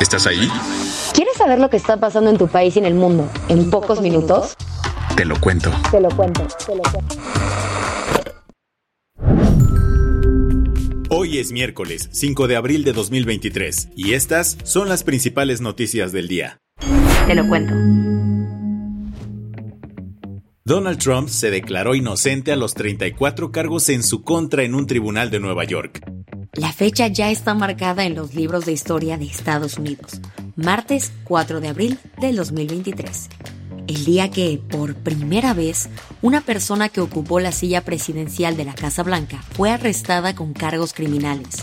¿Estás ahí? ¿Quieres saber lo que está pasando en tu país y en el mundo en pocos minutos? Te lo cuento. Te lo cuento, te lo cuento. Hoy es miércoles 5 de abril de 2023 y estas son las principales noticias del día. Te lo cuento. Donald Trump se declaró inocente a los 34 cargos en su contra en un tribunal de Nueva York. La fecha ya está marcada en los libros de historia de Estados Unidos, martes 4 de abril del 2023. El día que, por primera vez, una persona que ocupó la silla presidencial de la Casa Blanca fue arrestada con cargos criminales.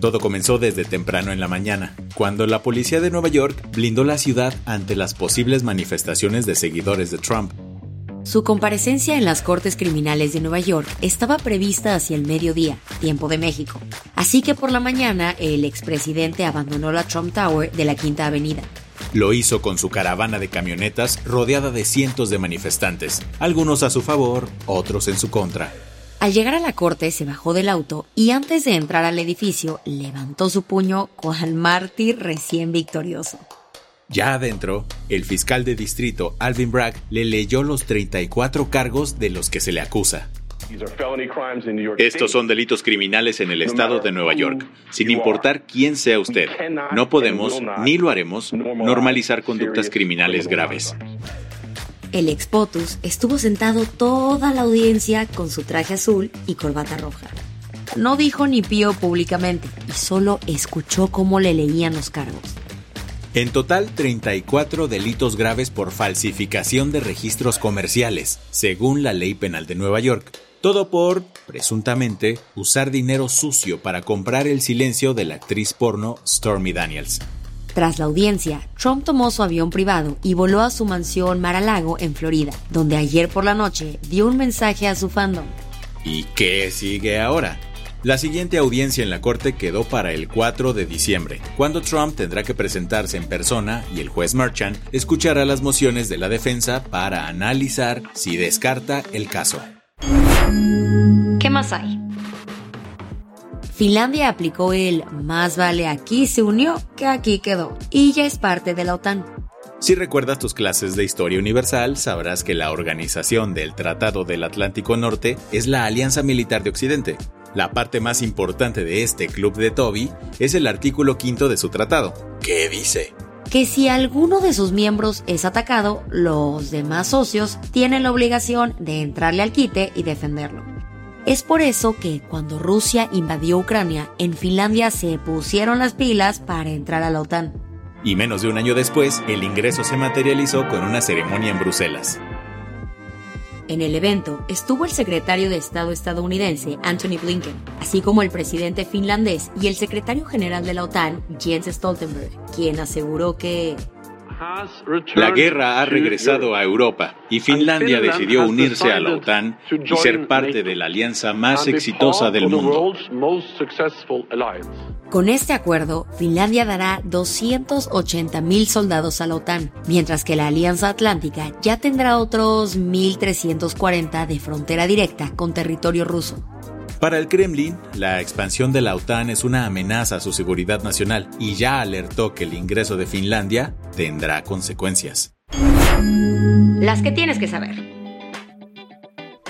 Todo comenzó desde temprano en la mañana, cuando la policía de Nueva York blindó la ciudad ante las posibles manifestaciones de seguidores de Trump. Su comparecencia en las Cortes Criminales de Nueva York estaba prevista hacia el mediodía, tiempo de México. Así que por la mañana el expresidente abandonó la Trump Tower de la Quinta Avenida. Lo hizo con su caravana de camionetas rodeada de cientos de manifestantes, algunos a su favor, otros en su contra. Al llegar a la corte se bajó del auto y antes de entrar al edificio levantó su puño cual mártir recién victorioso. Ya adentro, el fiscal de distrito Alvin Bragg le leyó los 34 cargos de los que se le acusa. Estos son delitos criminales en el estado de Nueva York, sin importar quién sea usted. No podemos, ni lo haremos, normalizar conductas criminales graves. El ex POTUS estuvo sentado toda la audiencia con su traje azul y corbata roja. No dijo ni pío públicamente y solo escuchó cómo le leían los cargos. En total, 34 delitos graves por falsificación de registros comerciales, según la ley penal de Nueva York. Todo por, presuntamente, usar dinero sucio para comprar el silencio de la actriz porno Stormy Daniels. Tras la audiencia, Trump tomó su avión privado y voló a su mansión Mar-a-Lago en Florida, donde ayer por la noche dio un mensaje a su fandom. ¿Y qué sigue ahora? La siguiente audiencia en la corte quedó para el 4 de diciembre, cuando Trump tendrá que presentarse en persona y el juez Merchant escuchará las mociones de la defensa para analizar si descarta el caso. ¿Qué más hay? Finlandia aplicó el más vale aquí se unió que aquí quedó y ya es parte de la OTAN. Si recuerdas tus clases de historia universal, sabrás que la organización del Tratado del Atlántico Norte es la Alianza Militar de Occidente. La parte más importante de este club de Toby es el artículo quinto de su tratado, que dice que si alguno de sus miembros es atacado, los demás socios tienen la obligación de entrarle al quite y defenderlo. Es por eso que cuando Rusia invadió Ucrania, en Finlandia se pusieron las pilas para entrar a la OTAN. Y menos de un año después, el ingreso se materializó con una ceremonia en Bruselas. En el evento estuvo el secretario de Estado estadounidense Anthony Blinken, así como el presidente finlandés y el secretario general de la OTAN Jens Stoltenberg, quien aseguró que la guerra ha regresado a Europa y Finlandia decidió unirse a la OTAN y ser parte de la alianza más exitosa del mundo. Con este acuerdo, Finlandia dará 280 mil soldados a la OTAN, mientras que la Alianza Atlántica ya tendrá otros 1.340 de frontera directa con territorio ruso. Para el Kremlin, la expansión de la OTAN es una amenaza a su seguridad nacional y ya alertó que el ingreso de Finlandia tendrá consecuencias. Las que tienes que saber.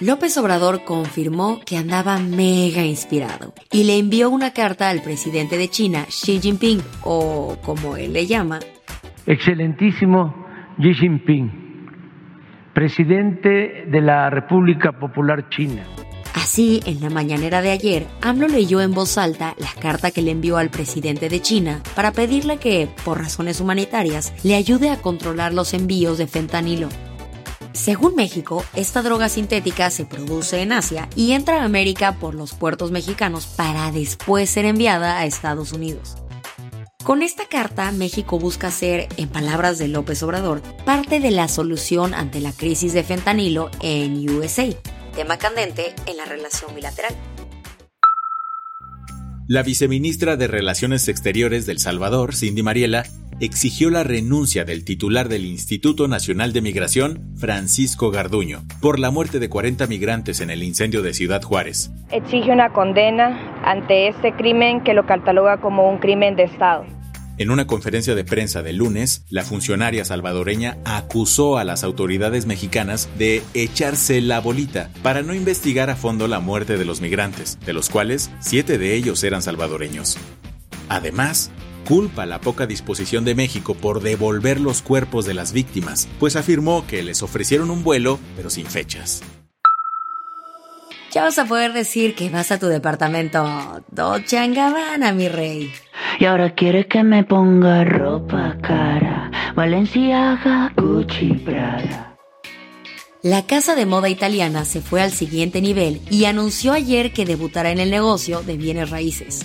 López Obrador confirmó que andaba mega inspirado y le envió una carta al presidente de China, Xi Jinping, o como él le llama, Excelentísimo Xi Jinping, presidente de la República Popular China. Así, en la mañanera de ayer, AMLO leyó en voz alta la carta que le envió al presidente de China para pedirle que, por razones humanitarias, le ayude a controlar los envíos de fentanilo. Según México, esta droga sintética se produce en Asia y entra a América por los puertos mexicanos para después ser enviada a Estados Unidos. Con esta carta, México busca ser, en palabras de López Obrador, parte de la solución ante la crisis de fentanilo en USA, tema candente en la relación bilateral. La viceministra de Relaciones Exteriores del Salvador, Cindy Mariela, exigió la renuncia del titular del Instituto Nacional de Migración, Francisco Garduño, por la muerte de 40 migrantes en el incendio de Ciudad Juárez. Exige una condena ante este crimen que lo cataloga como un crimen de Estado. En una conferencia de prensa de lunes, la funcionaria salvadoreña acusó a las autoridades mexicanas de echarse la bolita para no investigar a fondo la muerte de los migrantes, de los cuales siete de ellos eran salvadoreños. Además, culpa la poca disposición de México por devolver los cuerpos de las víctimas, pues afirmó que les ofrecieron un vuelo, pero sin fechas. Ya vas a poder decir que vas a tu departamento Dolce Gabbana, mi rey. Y ahora quiere que me ponga ropa cara, Valenciaga, Gucci, Prada. La casa de moda italiana se fue al siguiente nivel y anunció ayer que debutará en el negocio de bienes raíces.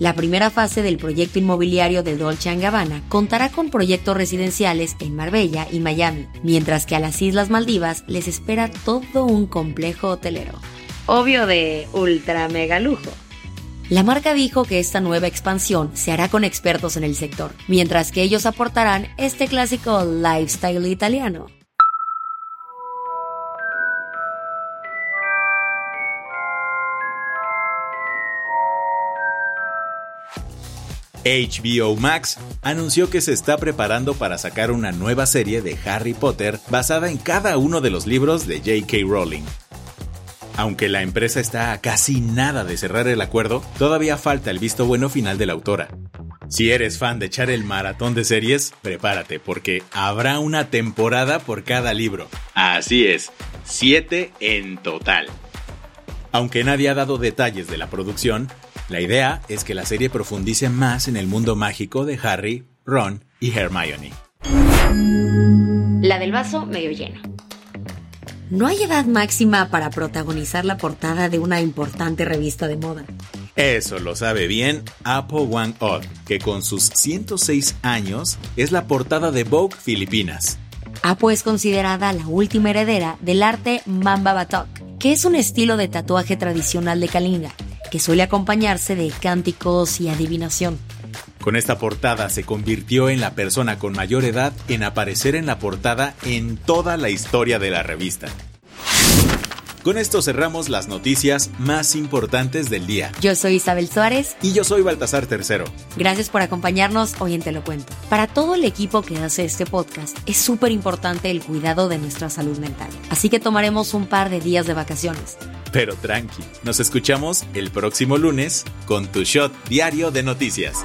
La primera fase del proyecto inmobiliario de Dolce Gabbana contará con proyectos residenciales en Marbella y Miami, mientras que a las Islas Maldivas les espera todo un complejo hotelero. Obvio de ultra mega lujo. La marca dijo que esta nueva expansión se hará con expertos en el sector, mientras que ellos aportarán este clásico lifestyle italiano. HBO Max anunció que se está preparando para sacar una nueva serie de Harry Potter basada en cada uno de los libros de J.K. Rowling. Aunque la empresa está a casi nada de cerrar el acuerdo, todavía falta el visto bueno final de la autora. Si eres fan de echar el maratón de series, prepárate porque habrá una temporada por cada libro. Así es, siete en total. Aunque nadie ha dado detalles de la producción, la idea es que la serie profundice más en el mundo mágico de Harry, Ron y Hermione. La del vaso medio lleno. No hay edad máxima para protagonizar la portada de una importante revista de moda. Eso lo sabe bien Apple One Odd, que con sus 106 años es la portada de Vogue Filipinas. Apo es considerada la última heredera del arte Mamba Batok, que es un estilo de tatuaje tradicional de Kalinga, que suele acompañarse de cánticos y adivinación. Con esta portada se convirtió en la persona con mayor edad en aparecer en la portada en toda la historia de la revista. Con esto cerramos las noticias más importantes del día. Yo soy Isabel Suárez. Y yo soy Baltasar Tercero. Gracias por acompañarnos hoy en Te lo cuento. Para todo el equipo que hace este podcast, es súper importante el cuidado de nuestra salud mental. Así que tomaremos un par de días de vacaciones. Pero tranqui, nos escuchamos el próximo lunes con tu shot diario de noticias.